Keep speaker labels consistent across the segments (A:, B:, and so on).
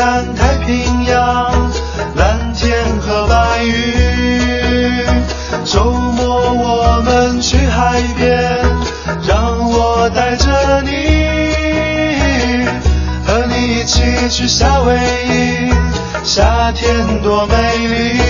A: 看太平洋，蓝天和白云。周末我们去海边，让我带着你，和你一起去夏威夷，夏天多美丽。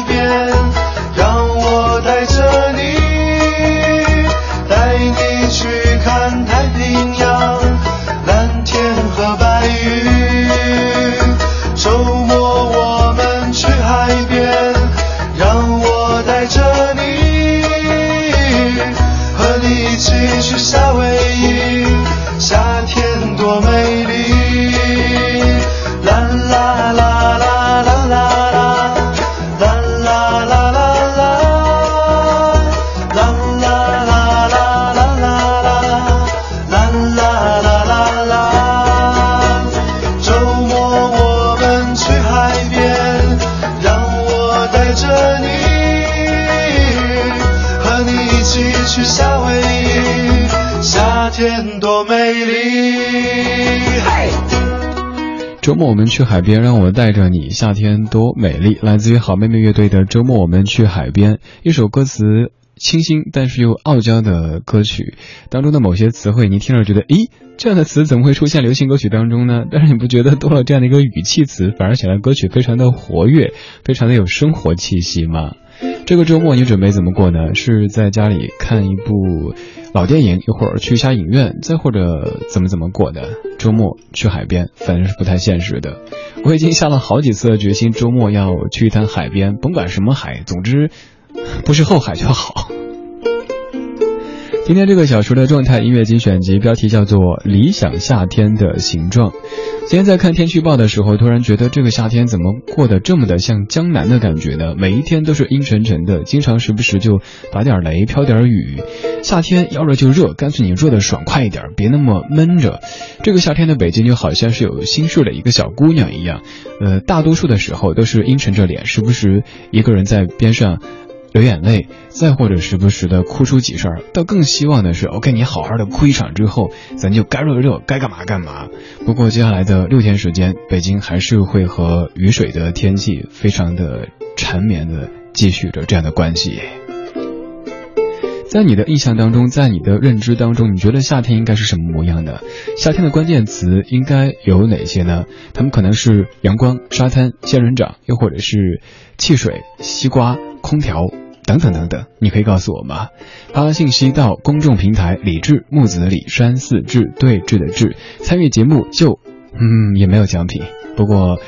A: 周末我们去海边，让我带着你。夏天多美丽，
B: 来自于好妹妹乐队的《周末我们去海边》，一首歌词清新但是又傲娇的歌曲当中的某些词汇，你听着觉得，咦，这样的词怎么会出现流行歌曲当中呢？但是你不觉得多了这样的一个语气词，反而显得歌曲非常的活跃，非常的有生活气息吗？这个周末你准备怎么过呢？是在家里看一部？老电影，一会儿去一下影院，再或者怎么怎么过的？周末去海边，反正是不太现实的。我已经下了好几次的决心，周末要去一趟海边，甭管什么海，总之不是后海就好。今天这个小时的状态音乐精选集标题叫做《理想夏天的形状》。今天在看天气预报的时候，突然觉得这个夏天怎么过得这么的像江南的感觉呢？每一天都是阴沉沉的，经常时不时就打点雷、飘点雨。夏天要热就热，干脆你热的爽快一点，别那么闷着。这个夏天的北京就好像是有心事的一个小姑娘一样，呃，大多数的时候都是阴沉着脸，时不时一个人在边上。流眼泪，再或者时不时的哭出几声，倒更希望的是，OK，你好好的哭一场之后，咱就该热热，该干嘛干嘛。不过接下来的六天时间，北京还是会和雨水的天气非常的缠绵的继续着这样的关系。在你的印象当中，在你的认知当中，你觉得夏天应该是什么模样的？夏天的关键词应该有哪些呢？他们可能是阳光、沙滩、仙人掌，又或者是汽水、西瓜、空调。等等等等，你可以告诉我吗？发信息到公众平台“李智木子李山寺志对峙的志”，参与节目就嗯，也没有奖品。不过，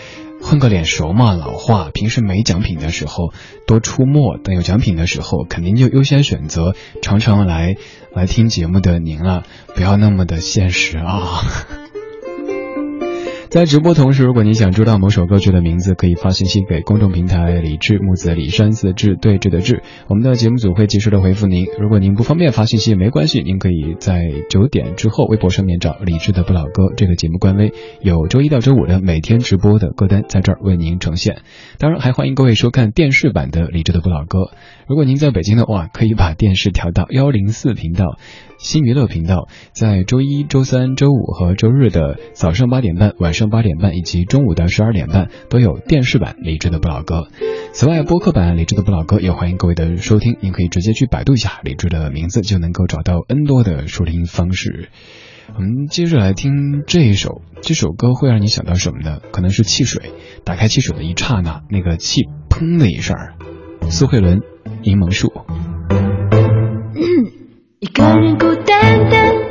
B: 混个脸熟嘛，老话，平时没奖品的时候多出没，等有奖品的时候，肯定就优先选择常常来来听节目的您了。不要那么的现实啊。在直播同时，如果您想知道某首歌曲的名字，可以发信息给公众平台“李志木子李山寺志对峙的志”，我们的节目组会及时的回复您。如果您不方便发信息，没关系，您可以在九点之后微博上面找“李志的不老歌”这个节目官微，有周一到周五的每天直播的歌单在这儿为您呈现。当然，还欢迎各位收看电视版的李志的不老歌。如果您在北京的话，可以把电视调到幺零四频道。新娱乐频道在周一、周三、周五和周日的早上八点半、晚上八点半以及中午的十二点半都有电视版李志的不老歌。此外，播客版李志的不老歌也欢迎各位的收听，您可以直接去百度一下李志的名字，就能够找到 N 多的收听方式。我们接着来听这一首，这首歌会让你想到什么呢？可能是汽水，打开汽水的一刹那，那个气砰的一声。苏慧伦，《柠檬树》。
C: 一个人孤单单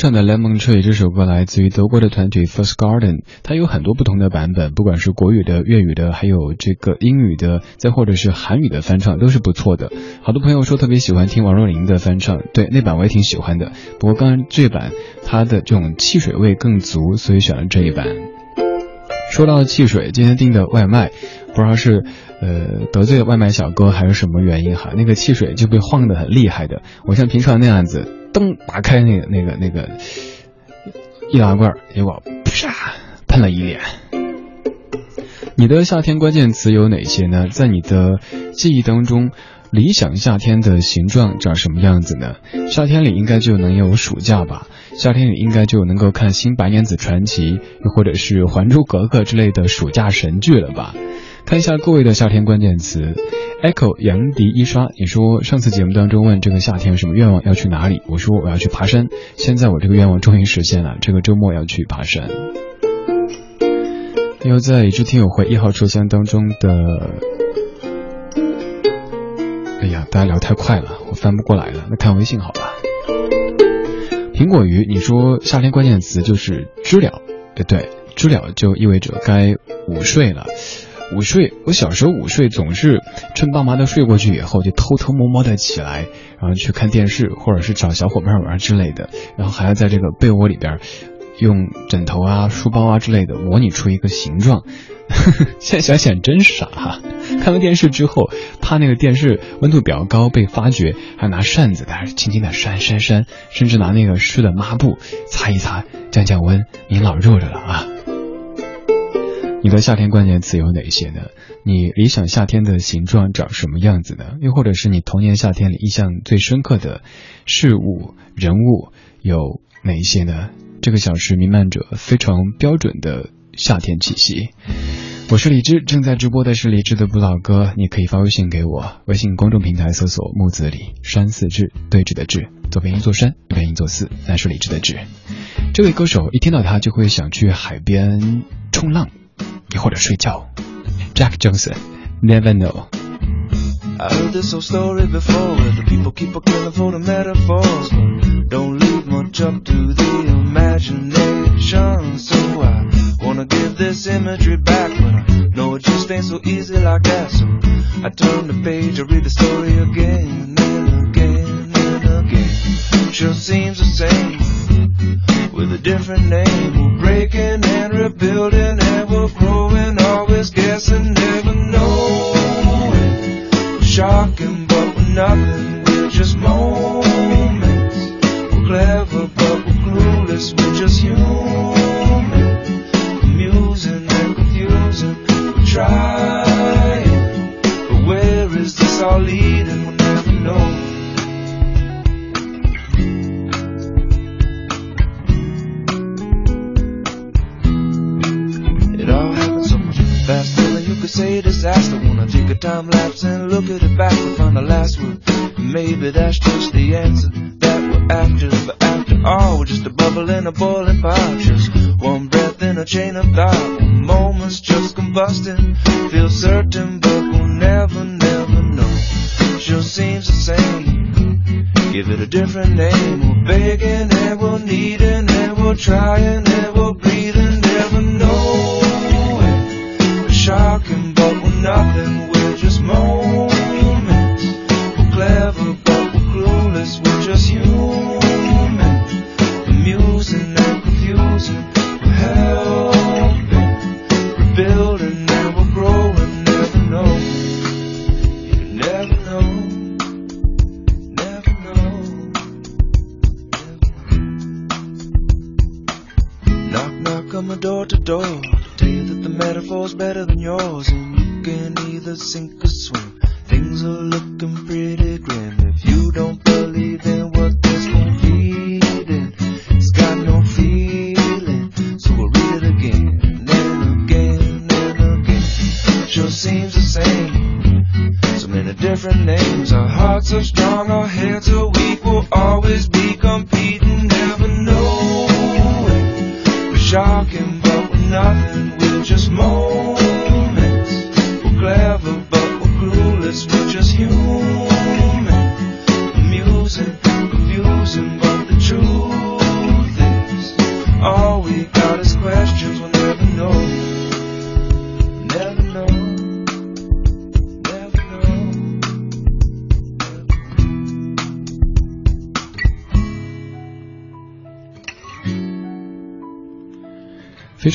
B: 唱的《Lemon Tree》这首歌来自于德国的团体 First Garden，它有很多不同的版本，不管是国语的、粤语的，还有这个英语的，再或者是韩语的翻唱，都是不错的。好多朋友说特别喜欢听王若琳的翻唱，对那版我也挺喜欢的。不过刚刚这版它的这种汽水味更足，所以选了这一版。说到汽水，今天订的外卖，不知道是呃得罪了外卖小哥还是什么原因哈，那个汽水就被晃得很厉害的。我像平常那样子，噔打开那个那个那个易拉罐，结果啪喷了一脸。你的夏天关键词有哪些呢？在你的记忆当中，理想夏天的形状长什么样子呢？夏天里应该就能有暑假吧？夏天里应该就能够看《新白娘子传奇》，又或者是《还珠格格》之类的暑假神剧了吧？看一下各位的夏天关键词 Echo 杨迪一刷，你说上次节目当中问这个夏天有什么愿望要去哪里？我说我要去爬山。现在我这个愿望终于实现了，这个周末要去爬山。又在一致听友会一号车厢当中的，哎呀，大家聊太快了，我翻不过来了。那看微信好了。苹果鱼，你说夏天关键词就是知了，哎对，知了就意味着该午睡了。午睡，我小时候午睡总是趁爸妈都睡过去以后，就偷偷摸摸的起来，然后去看电视，或者是找小伙伴玩之类的，然后还要在这个被窝里边用枕头啊、书包啊之类的模拟出一个形状。现在想想真傻哈！看完电视之后，怕那个电视温度比较高被发觉，还拿扇子在那轻轻的扇扇扇，甚至拿那个湿的抹布擦一擦，降降温。您老热着了啊！你的夏天关键词有哪些呢？你理想夏天的形状长什么样子呢？又或者是你童年夏天里印象最深刻的事物、人物有哪一些呢？这个小时弥漫着非常标准的夏天气息。我是李志，正在直播的是李志的不老歌，你可以发微信给我，微信公众平台搜索木子李山四志对峙的志，左边一座山，右边一座寺，那是李志的志。这位歌手一听到他就会想去海边冲浪。又或者睡觉。Jack Johnson, Never Know。
D: I heard this old story before where the people keep a killing for the metaphors, but don't leave much up to the imagination. So I wanna give this imagery back, but I know it just ain't so easy like that. So I turn the page, I read the story again and again and again. Sure seems the same with a different name. We're breaking and rebuilding and we're shocking, but we're nothing. We're just moments. We're clever, but we're clueless. We're just human. Say disaster. Wanna take a time lapse and look at it back and find the last word. Maybe that's just the answer that we're after. But after all, we're just a bubble in a boiling pot. Just one breath in a chain of thought. Moment's just combusting. Feel certain, but we'll never, never know. It Sure seems the same. Give it a different name. We're begging and we're needing and we're trying and we're breathing. Nothing. We're just moments. We're clever, but we're clueless. We're just human. Amusing and confusing. We're helping. We're building and we're growing. Never know. You never know. Never know. Knock, knock on my door to door. Tell you that the metaphor's better than yours. Sink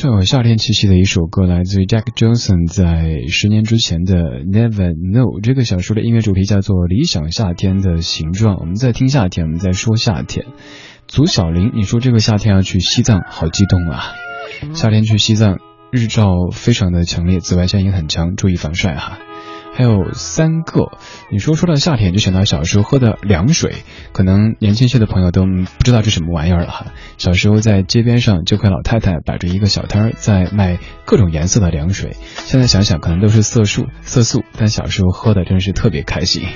B: 非常有夏天气息的一首歌，来自于 Jack Johnson 在十年之前的 Never Know。这个小说的音乐主题叫做《理想夏天的形状》。我们在听夏天，我们在说夏天。祖小林，你说这个夏天要去西藏，好激动啊！夏天去西藏，日照非常的强烈，紫外线也很强，注意防晒哈。还有三个。你说说到夏天，就想到小时候喝的凉水，可能年轻些的朋友都不知道这什么玩意儿了哈。小时候在街边上就看老太太摆着一个小摊儿，在卖各种颜色的凉水。现在想想，可能都是色素，色素，但小时候喝的真是特别开心。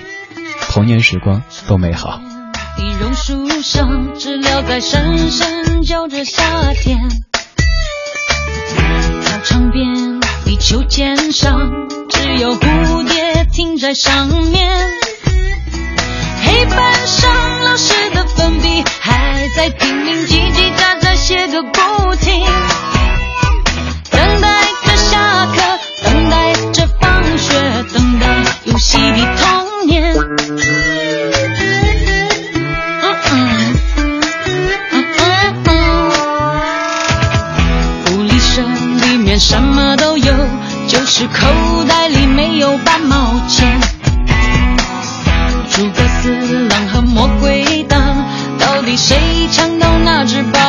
B: 童年时光多美好。
E: 你榕树上，知了在声声叫着夏天。操场边，地球肩上，只有蝴蝶停在上面。黑板上，老师的粉笔还在拼命叽叽喳喳写个不停。等待着下课，等待着放学，等待游戏的童年。就是口袋里没有半毛钱。诸葛四郎和魔鬼党，到底谁抢到那只宝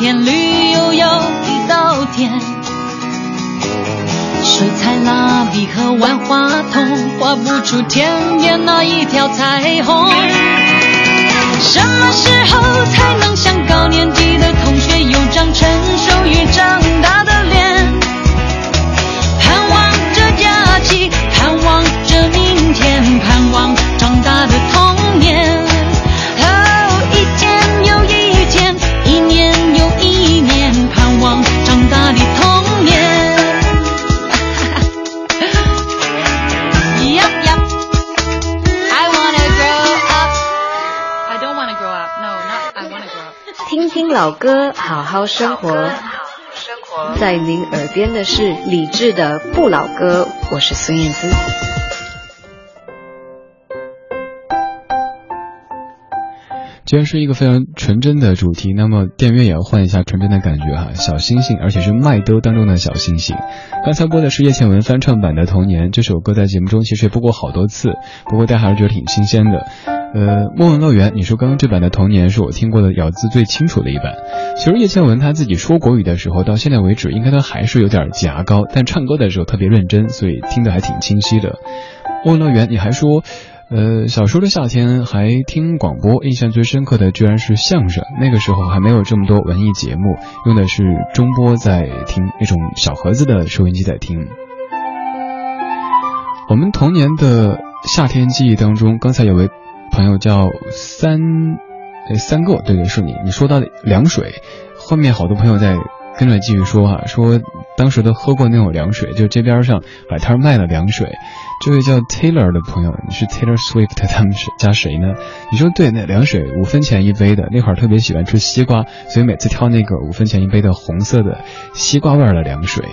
E: 片绿油油的稻田。水彩蜡笔和万花筒画不出天边那一条彩虹。什么时候才能像高年级的同学有张成熟与长大的脸？盼望着假期，盼望着明天，盼望长大的童
F: 老歌，好好生活。在您耳边的是理智的不老歌，我是孙燕姿。
B: 既然是一个非常纯真的主题，那么电乐也要换一下纯真的感觉哈。小星星，而且是麦兜当中的小星星。刚才播的是叶倩文翻唱版的《童年》，这首歌在节目中其实也播过好多次，不过大家还是觉得挺新鲜的。呃，莫文乐园，你说刚刚这版的《童年》是我听过的咬字最清楚的一版。其实叶倩文她自己说国语的时候，到现在为止应该都还是有点牙膏，但唱歌的时候特别认真，所以听得还挺清晰的。莫文乐园，你还说。呃，小时候的夏天还听广播，印象最深刻的居然是相声。那个时候还没有这么多文艺节目，用的是中波在听，那种小盒子的收音机在听。我们童年的夏天记忆当中，刚才有位朋友叫三，呃，三个，对对，是你。你说到凉水，后面好多朋友在跟着继续说哈、说当时都喝过那种凉水，就街边上摆摊卖的凉水。
C: 这位叫 Taylor 的朋友，你是 Taylor Swift，他们是加谁呢？你说对，那凉水五分钱一杯的，那会儿特别喜欢吃西瓜，所以每次挑那个五分钱一杯的红色的西瓜味儿的凉水。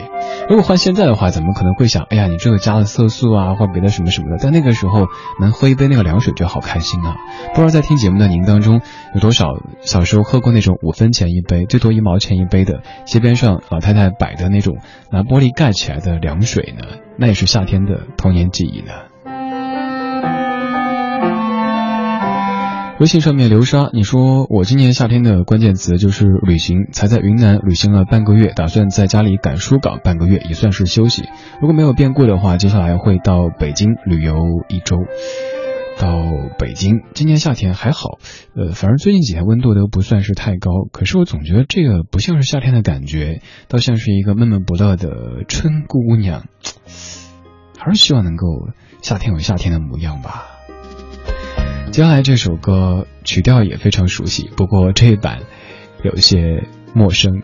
C: 如果换现在的话，怎么可能会想，哎呀，你这个加了色素啊，或别的什么什么的？但那个时候能喝一杯那个凉水就好开心啊！不知道在听节目的您当中，有多少小时候喝过那种五分钱一杯，最多一毛钱一杯的街边上老太太摆的那种拿玻璃盖起来的凉水呢？那也是夏天的童年记忆呢。微信上面流沙，你说我今年夏天的关键词就是旅行，才在云南旅行了半个月，打算在家里赶书稿半个月，也算是休息。如果没有变故的话，接下来会到北京旅游一周。到北京，今年夏天还好，呃，反正最近几天温度都不算是太高，可是我总觉得这个不像是夏天的感觉，倒像是一个闷闷不乐的春姑娘。还是希望能够夏天有夏天的模样吧。接下来这首歌曲调也非常熟悉，不过这一版有些陌生。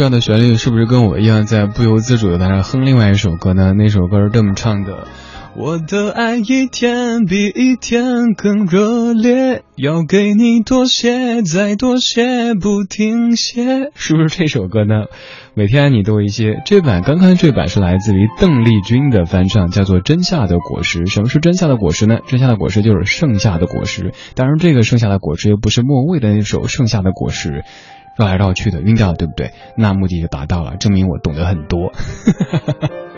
B: 这样的旋律，是不是跟我一样在不由自主的在那哼另外一首歌呢？那首歌是这么唱的。我的爱一天比一天更热烈，要给你多些，再多些，不停歇。是不是这首歌呢？每天爱你多一些。这版刚刚这版是来自于邓丽君的翻唱，叫做《真夏的果实》。什么是真夏的果实呢？真夏的果实就是盛夏的果实。当然，这个盛夏的果实又不是莫文蔚的那首《盛夏的果实》，绕来绕去的晕掉了，对不对？那目的就达到了，证明我懂得很多。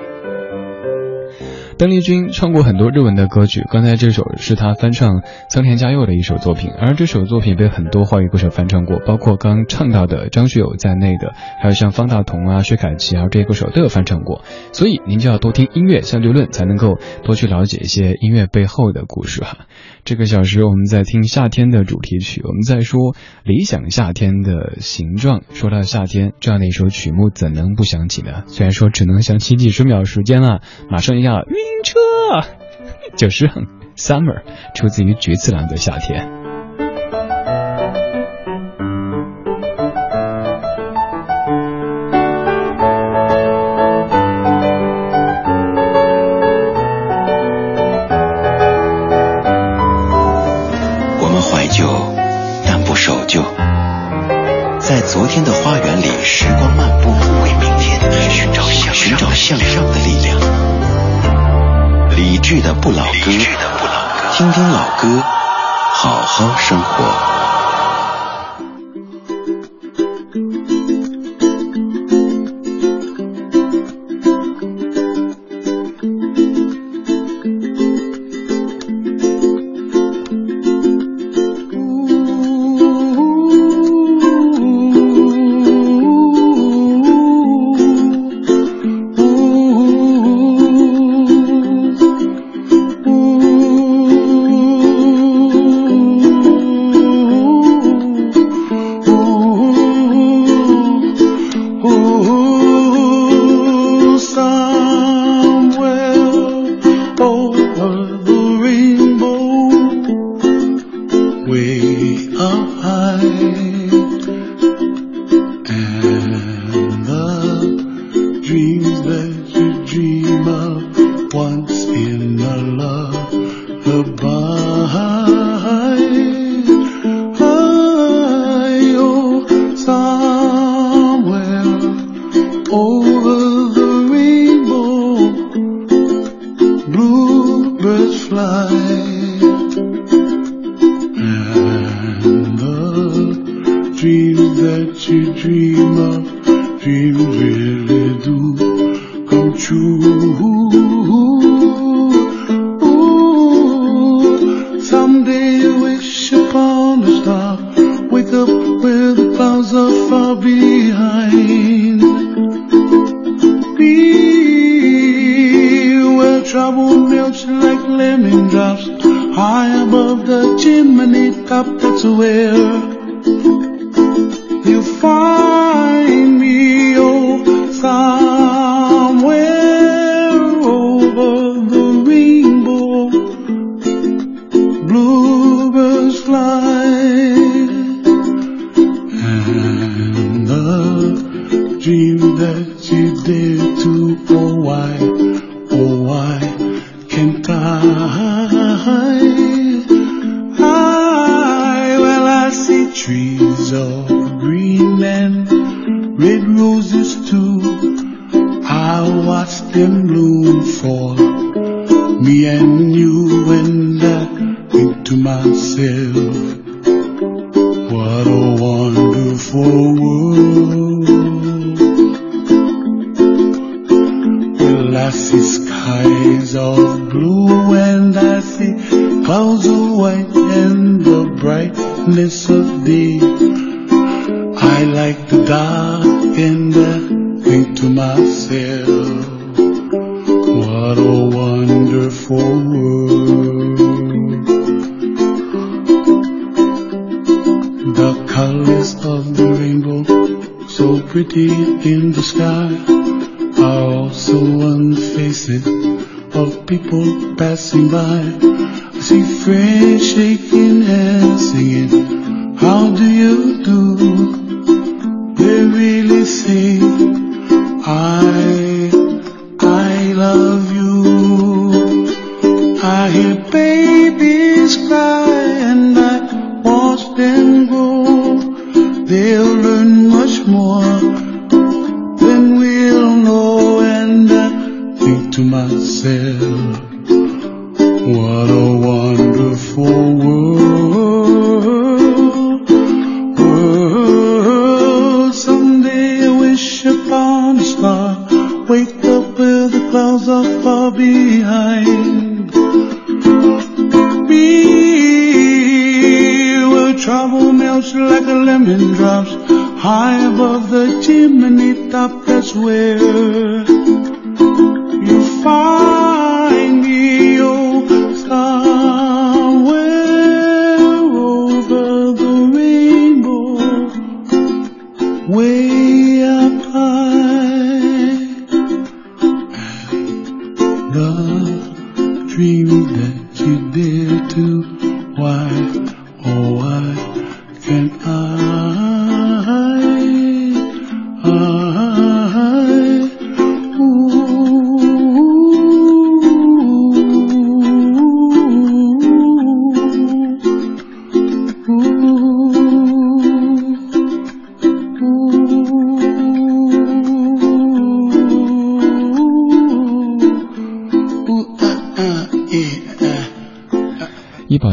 B: 邓丽君唱过很多日文的歌曲，刚才这首是她翻唱仓田嘉佑的一首作品，而这首作品被很多华语歌手翻唱过，包括刚唱到的张学友在内的，还有像方大同啊、薛凯琪啊这些歌手都有翻唱过。所以您就要多听音乐相对论，才能够多去了解一些音乐背后的故事哈。这个小时我们在听夏天的主题曲，我们在说理想夏天的形状。说到夏天，这样的一首曲目怎能不想起呢？虽然说只能想起几十秒时间了，马上要晕车，就是 Summer，出自于菊次郎的夏天。
G: 理智的不老歌，听听老歌，好好生活。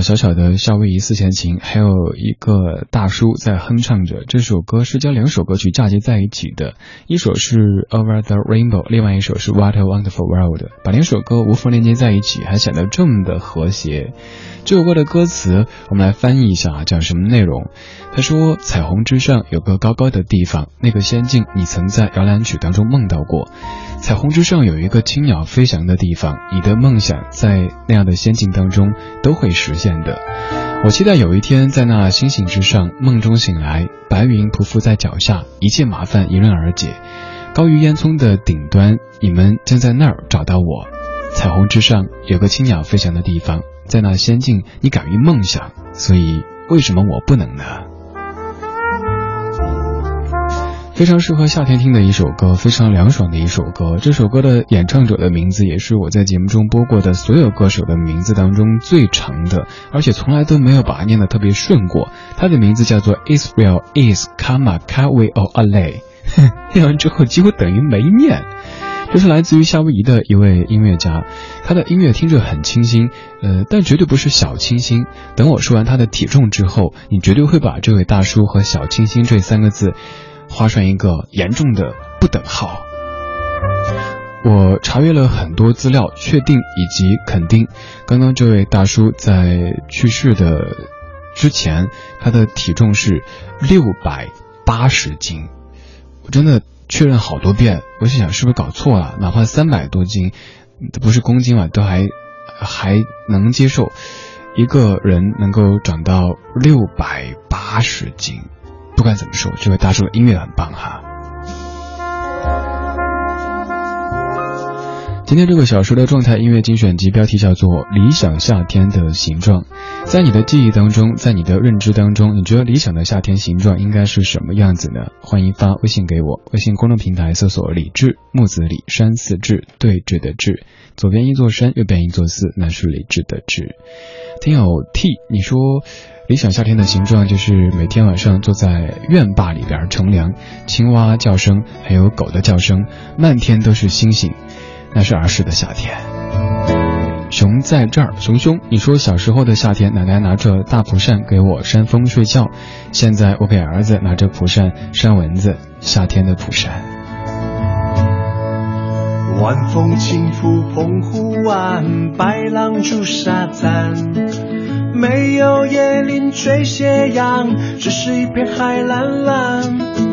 B: 小小的夏威夷四弦琴，还有一个大叔在哼唱着。这首歌是将两首歌曲嫁接在一起的，一首是 Over the Rainbow，另外一首是 What a Wonderful World。把两首歌无缝连接在一起，还显得这么的和谐。这首歌的歌词我们来翻译一下啊，讲什么内容？他说：“彩虹之上有个高高的地方，那个仙境你曾在摇篮曲当中梦到过。彩虹之上有一个青鸟飞翔的地方，你的梦想在那样的仙境当中都会实现的。我期待有一天在那星星之上，梦中醒来，白云匍匐在脚下，一切麻烦迎刃而解。高于烟囱的顶端，你们将在那儿找到我。彩虹之上有个青鸟飞翔的地方，在那仙境你敢于梦想，所以为什么我不能呢？”非常适合夏天听的一首歌，非常凉爽的一首歌。这首歌的演唱者的名字也是我在节目中播过的所有歌手的名字当中最长的，而且从来都没有把它念得特别顺过。他的名字叫做 Israel Is Kama Kawe O Ale，念完之后几乎等于没念。这是来自于夏威夷的一位音乐家，他的音乐听着很清新，呃，但绝对不是小清新。等我说完他的体重之后，你绝对会把这位大叔和小清新这三个字。画上一个严重的不等号。我查阅了很多资料，确定以及肯定，刚刚这位大叔在去世的之前，他的体重是六百八十斤。我真的确认好多遍，我心想是不是搞错了？哪怕三百多斤，不是公斤嘛，都还还能接受。一个人能够长到六百八十斤。不管怎么说，这位大叔的音乐很棒哈。今天这个小说的状态音乐精选集标题叫做《理想夏天的形状》。在你的记忆当中，在你的认知当中，你觉得理想的夏天形状应该是什么样子呢？欢迎发微信给我，微信公众平台搜索“李志木子李山寺志对峙的志”，左边一座山，右边一座寺，那是李志的志。听友 T，你说。理想夏天的形状就是每天晚上坐在院坝里边乘凉，青蛙叫声还有狗的叫声，漫天都是星星，那是儿时的夏天。熊在这儿，熊熊，你说小时候的夏天，奶奶拿着大蒲扇给我扇风睡觉，现在我给儿子拿着蒲扇扇蚊子，夏天的蒲扇。
A: 晚风轻拂澎湖湾，白浪逐沙滩。没有椰林缀斜阳，只是一片海蓝蓝。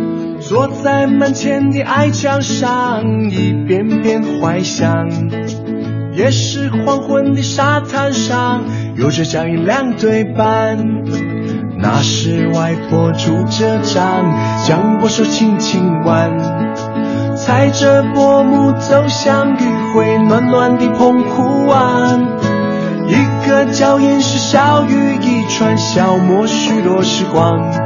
A: 坐在门前的矮墙上，一遍遍怀想。也是黄昏的沙滩上，有着脚印两对半。那是外婆拄着杖，将我手轻轻挽。踩着薄暮走向余晖暖暖的澎湖湾。一个脚印是小雨一串，消磨许多时光。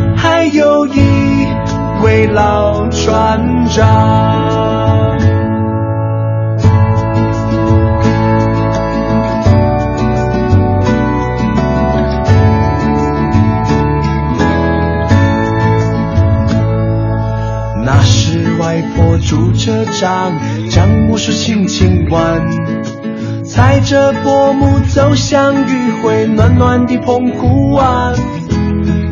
A: 有一位老船长。那时外婆拄着杖，将木梳轻轻挽，踩着薄暮走向余晖暖暖的澎湖湾。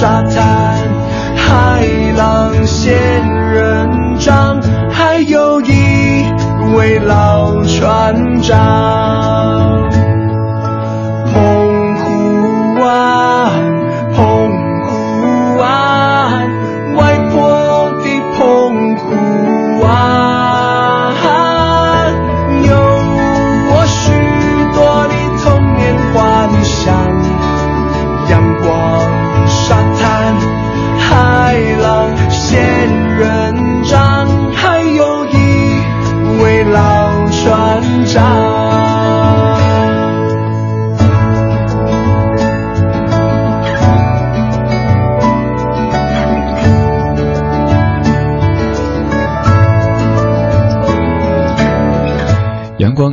A: 沙滩、海浪、仙人掌，还有一位老船长。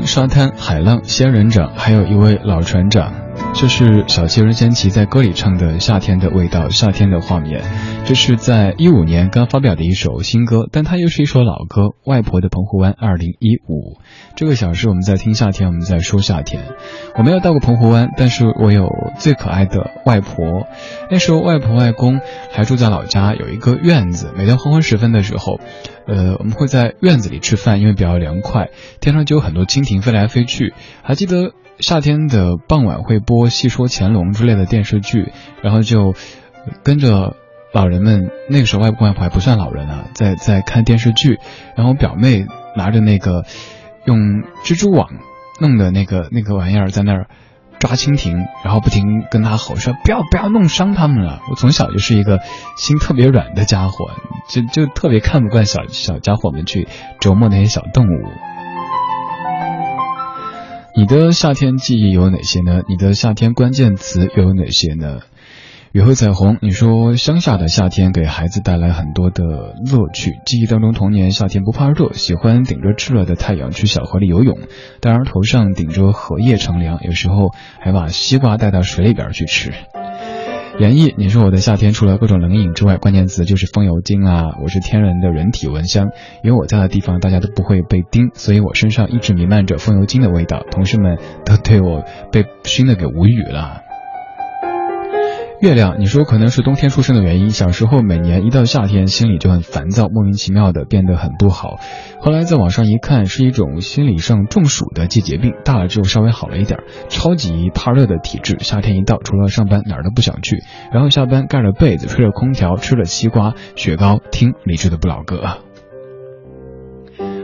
A: 沙滩、海浪、仙人掌，还有一位老船长。
B: 这是小七任贤齐在歌里唱的《夏天的味道》，夏天的画面。这是在一五年刚发表的一首新歌，但它又是一首老歌，《外婆的澎湖湾》二零一五。这个小时我们在听夏天，我们在说夏天。我没有到过澎湖湾，但是我有最可爱的外婆。那时候外婆外公还住在老家，有一个院子。每天黄昏时分的时候，呃，我们会在院子里吃饭，因为比较凉快，天上就有很多蜻蜓飞来飞去。还记得夏天的傍晚会播《戏说乾隆》之类的电视剧，然后就跟着老人们，那个时候外公外婆还不算老人啊，在在看电视剧，然后表妹拿着那个用蜘蛛网弄的那个那个玩意儿在那儿。抓蜻蜓，然后不停跟他吼说：“不要不要弄伤他们了！”我从小就是一个心特别软的家伙，就就特别看不惯小小家伙们去折磨那些小动物。你的夏天记忆有哪些呢？你的夏天关键词又有哪些呢？雨后彩虹，你说乡下的夏天给孩子带来很多的乐趣。记忆当中，童年夏天不怕热，喜欢顶着炽热的太阳去小河里游泳，当然头上顶着荷叶乘凉，有时候还把西瓜带到水里边去吃。演绎，你说我的夏天除了各种冷饮之外，关键词就是风油精啊！我是天然的人体蚊香，因为我在的地方大家都不会被叮，所以我身上一直弥漫着风油精的味道，同事们都对我被熏的给无语了。月亮，你说可能是冬天出生的原因。小时候每年一到夏天，心里就很烦躁，莫名其妙的变得很不好。后来在网上一看，是一种心理上中暑的季节病。大了之后稍微好了一点，超级怕热的体质。夏天一到，除了上班哪儿都不想去，然后下班盖着被子，吹着空调，吃了西瓜、雪糕，听理智的不老歌。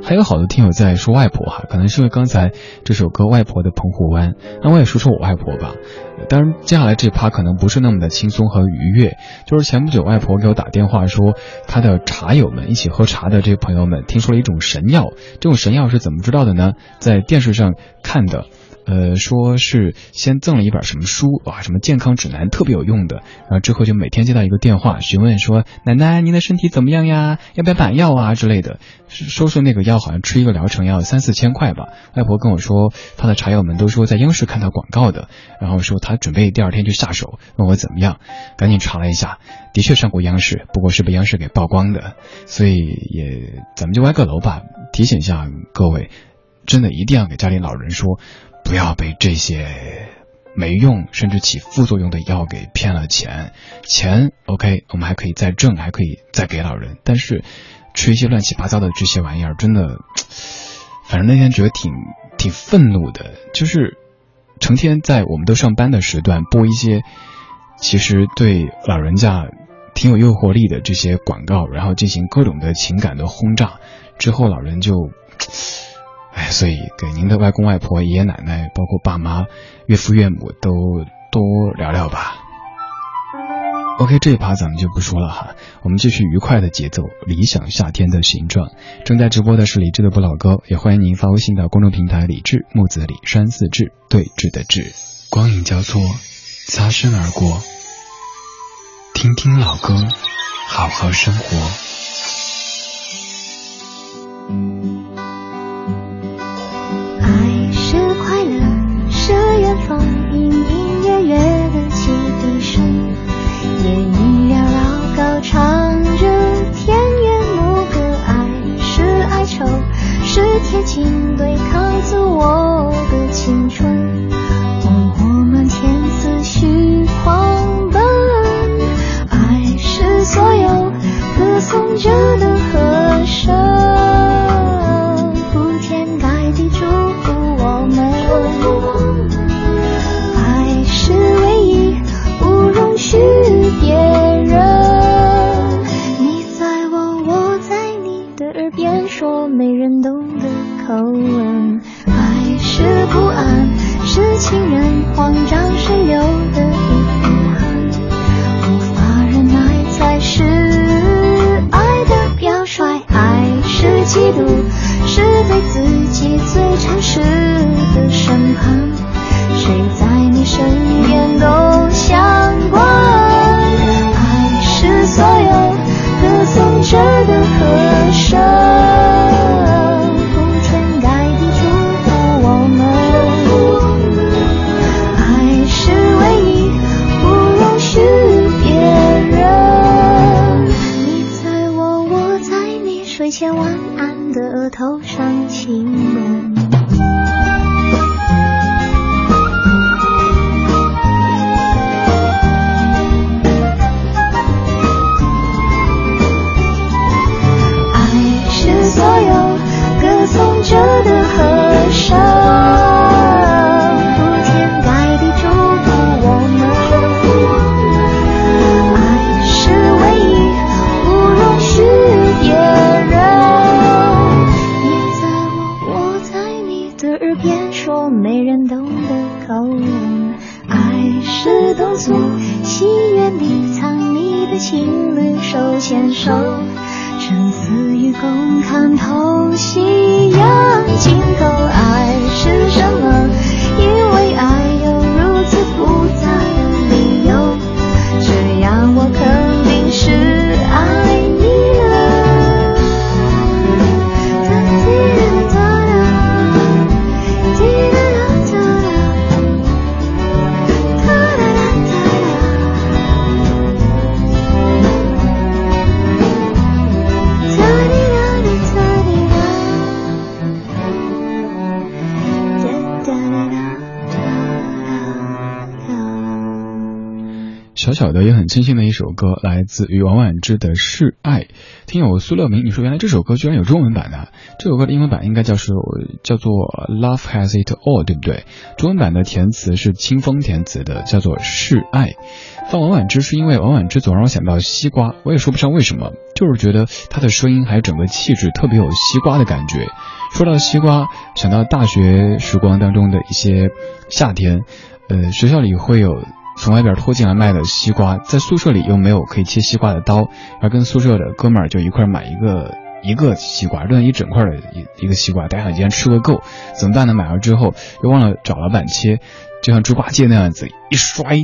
B: 还有好多听友在说外婆哈，可能是因为刚才这首歌《外婆的澎湖湾》，那我也说说我外婆吧。当然，接下来这趴可能不是那么的轻松和愉悦。就是前不久，外婆给我打电话说，她的茶友们一起喝茶的这些朋友们听说了一种神药。这种神药是怎么知道的呢？在电视上看的。呃，说是先赠了一本什么书哇，什么健康指南特别有用的，然后之后就每天接到一个电话询问说，奶奶您的身体怎么样呀？要不要买药啊之类的？说是那个药好像吃一个疗程要三四千块吧。外婆跟我说，她的茶友们都说在央视看到广告的，然后说她准备第二天就下手，问我怎么样，赶紧查了一下，的确上过央视，不过是被央视给曝光的，所以也咱们就歪个楼吧，提醒一下各位，真的一定要给家里老人说。不要被这些没用甚至起副作用的药给骗了钱。钱 OK，我们还可以再挣，还可以再给老人。但是吃一些乱七八糟的这些玩意儿，真的，反正那天觉得挺挺愤怒的。就是成天在我们都上班的时段播一些其实对老人家挺有诱惑力的这些广告，然后进行各种的情感的轰炸，之后老人就。哎，所以给您的外公外婆、爷爷奶奶，包括爸妈、岳父岳母都多聊聊吧。OK，这一趴咱们就不说了哈，我们继续愉快的节奏。理想夏天的形状，正在直播的是李志的不老歌，也欢迎您发微信到公众平台李志木子李山寺志对峙的志。光影交错，擦身而过，听听老歌，好好生活。
H: 请对抗自我。
B: 清新的一首歌，来自于王婉之的《示爱》。听友苏乐明，你说原来这首歌居然有中文版的？这首歌的英文版应该叫是叫做《Love Has It All》，对不对？中文版的填词是清风填词的，叫做《示爱》。放王婉之是因为王婉之总让我想到西瓜，我也说不上为什么，就是觉得她的声音还有整个气质特别有西瓜的感觉。说到西瓜，想到大学时光当中的一些夏天，呃，学校里会有。从外边拖进来卖的西瓜，在宿舍里又没有可以切西瓜的刀，而跟宿舍的哥们儿就一块买一个一个西瓜，论一整块的一一个西瓜，大家今天吃个够，怎么办呢？买了之后又忘了找老板切，就像猪八戒那样子一摔，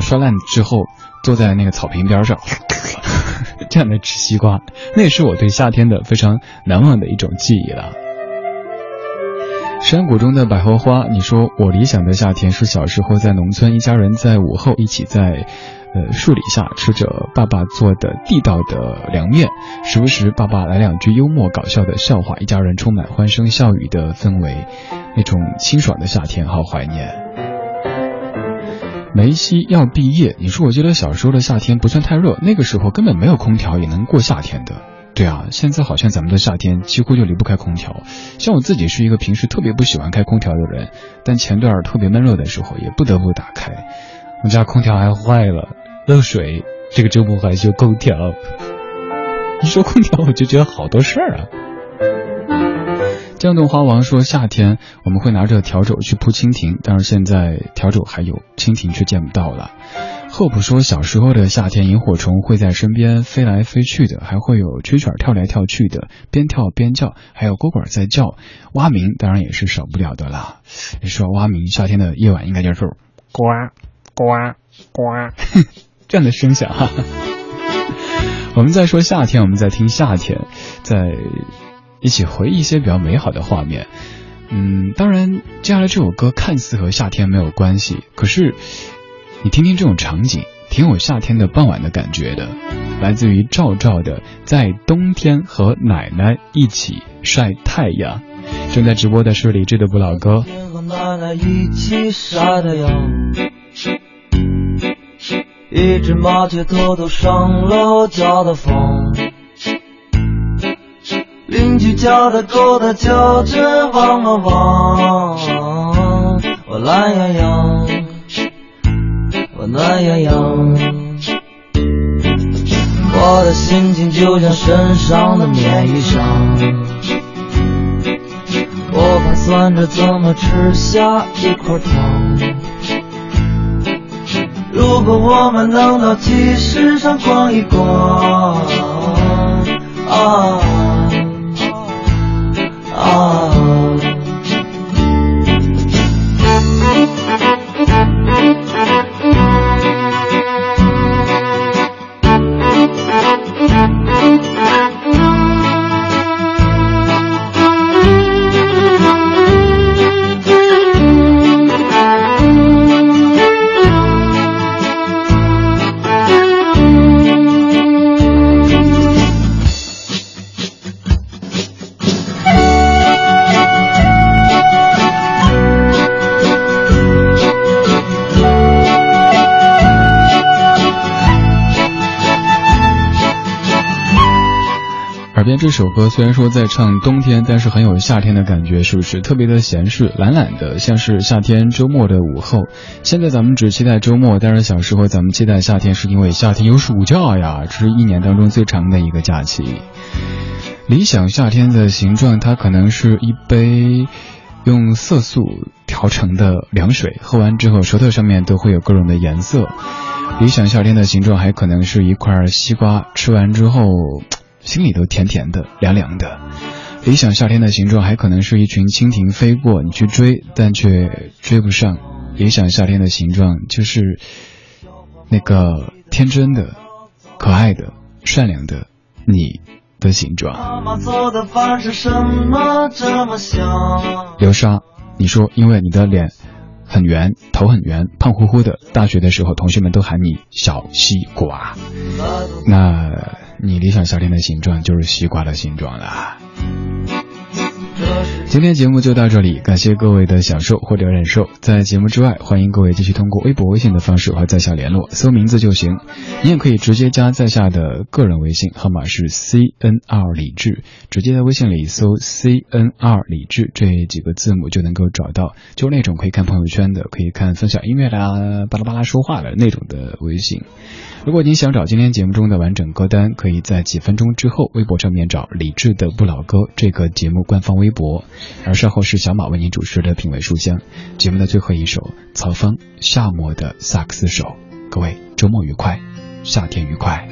B: 摔烂之后坐在那个草坪边上，这样的吃西瓜，那也是我对夏天的非常难忘的一种记忆了。山谷中的百合花，你说我理想的夏天是小时候在农村，一家人在午后一起在，呃树底下吃着爸爸做的地道的凉面，时不时爸爸来两句幽默搞笑的笑话，一家人充满欢声笑语的氛围，那种清爽的夏天，好怀念。梅西要毕业，你说我记得小时候的夏天不算太热，那个时候根本没有空调也能过夏天的。对啊，现在好像咱们的夏天几乎就离不开空调。像我自己是一个平时特别不喜欢开空调的人，但前段特别闷热的时候也不得不打开。我家空调还坏了，漏水，这个周末还修空调。一说空调，我就觉得好多事儿啊。江东花王说，夏天我们会拿着笤帚去扑蜻蜓，但是现在笤帚还有，蜻蜓却见不到了。Hope 说，小时候的夏天，萤火虫会在身边飞来飞去的，还会有蛐蛐跳来跳去的，边跳边叫，还有蝈蝈在叫，蛙鸣当然也是少不了的啦。你说蛙鸣，夏天的夜晚应该就是呱呱呱 这样的声响哈。我们在说夏天，我们在听夏天，在一起回忆一些比较美好的画面。嗯，当然，接下来这首歌看似和夏天没有关系，可是。你听听这种场景，挺有夏天的傍晚的感觉的。来自于赵赵的《在冬天和奶奶一起晒太阳》。正在直播的是李志的不老歌。
I: 和奶奶一起晒太阳，一只麻雀偷偷上了我家的房，邻居家的狗它叫着汪汪汪，我懒洋洋。暖洋洋，我的心情就像身上的棉衣裳，我盘算着怎么吃下一块糖。如果我们能到集市上逛一逛，啊啊。
B: 首歌虽然说在唱冬天，但是很有夏天的感觉，是不是特别的闲适、懒懒的，像是夏天周末的午后？现在咱们只期待周末，但是小时候咱们期待夏天，是因为夏天有暑假呀，这是一年当中最长的一个假期。理想夏天的形状，它可能是一杯用色素调成的凉水，喝完之后舌头上面都会有各种的颜色。理想夏天的形状，还可能是一块西瓜，吃完之后。心里都甜甜的、凉凉的。理想夏天的形状还可能是一群蜻蜓飞过，你去追，但却追不上。理想夏天的形状就是那个天真的、可爱的、善良的你的形状。流沙，你说因为你的脸很圆，头很圆，胖乎乎的，大学的时候同学们都喊你小西瓜。那。你理想夏天的形状就是西瓜的形状啦。今天节目就到这里，感谢各位的享受或者忍受。在节目之外，欢迎各位继续通过微博、微信的方式和在下联络，搜名字就行。你也可以直接加在下的个人微信号码是 C N R 李志，直接在微信里搜 C N R 李志这几个字母就能够找到，就那种可以看朋友圈的，可以看分享音乐的、巴拉巴拉说话的那种的微信。如果您想找今天节目中的完整歌单，可以在几分钟之后微博上面找李志的不老歌这个节目官方微微博，而稍后是小马为您主持的品味书香。节目的最后一首曹芳夏末的萨克斯手，各位周末愉快，夏天愉快。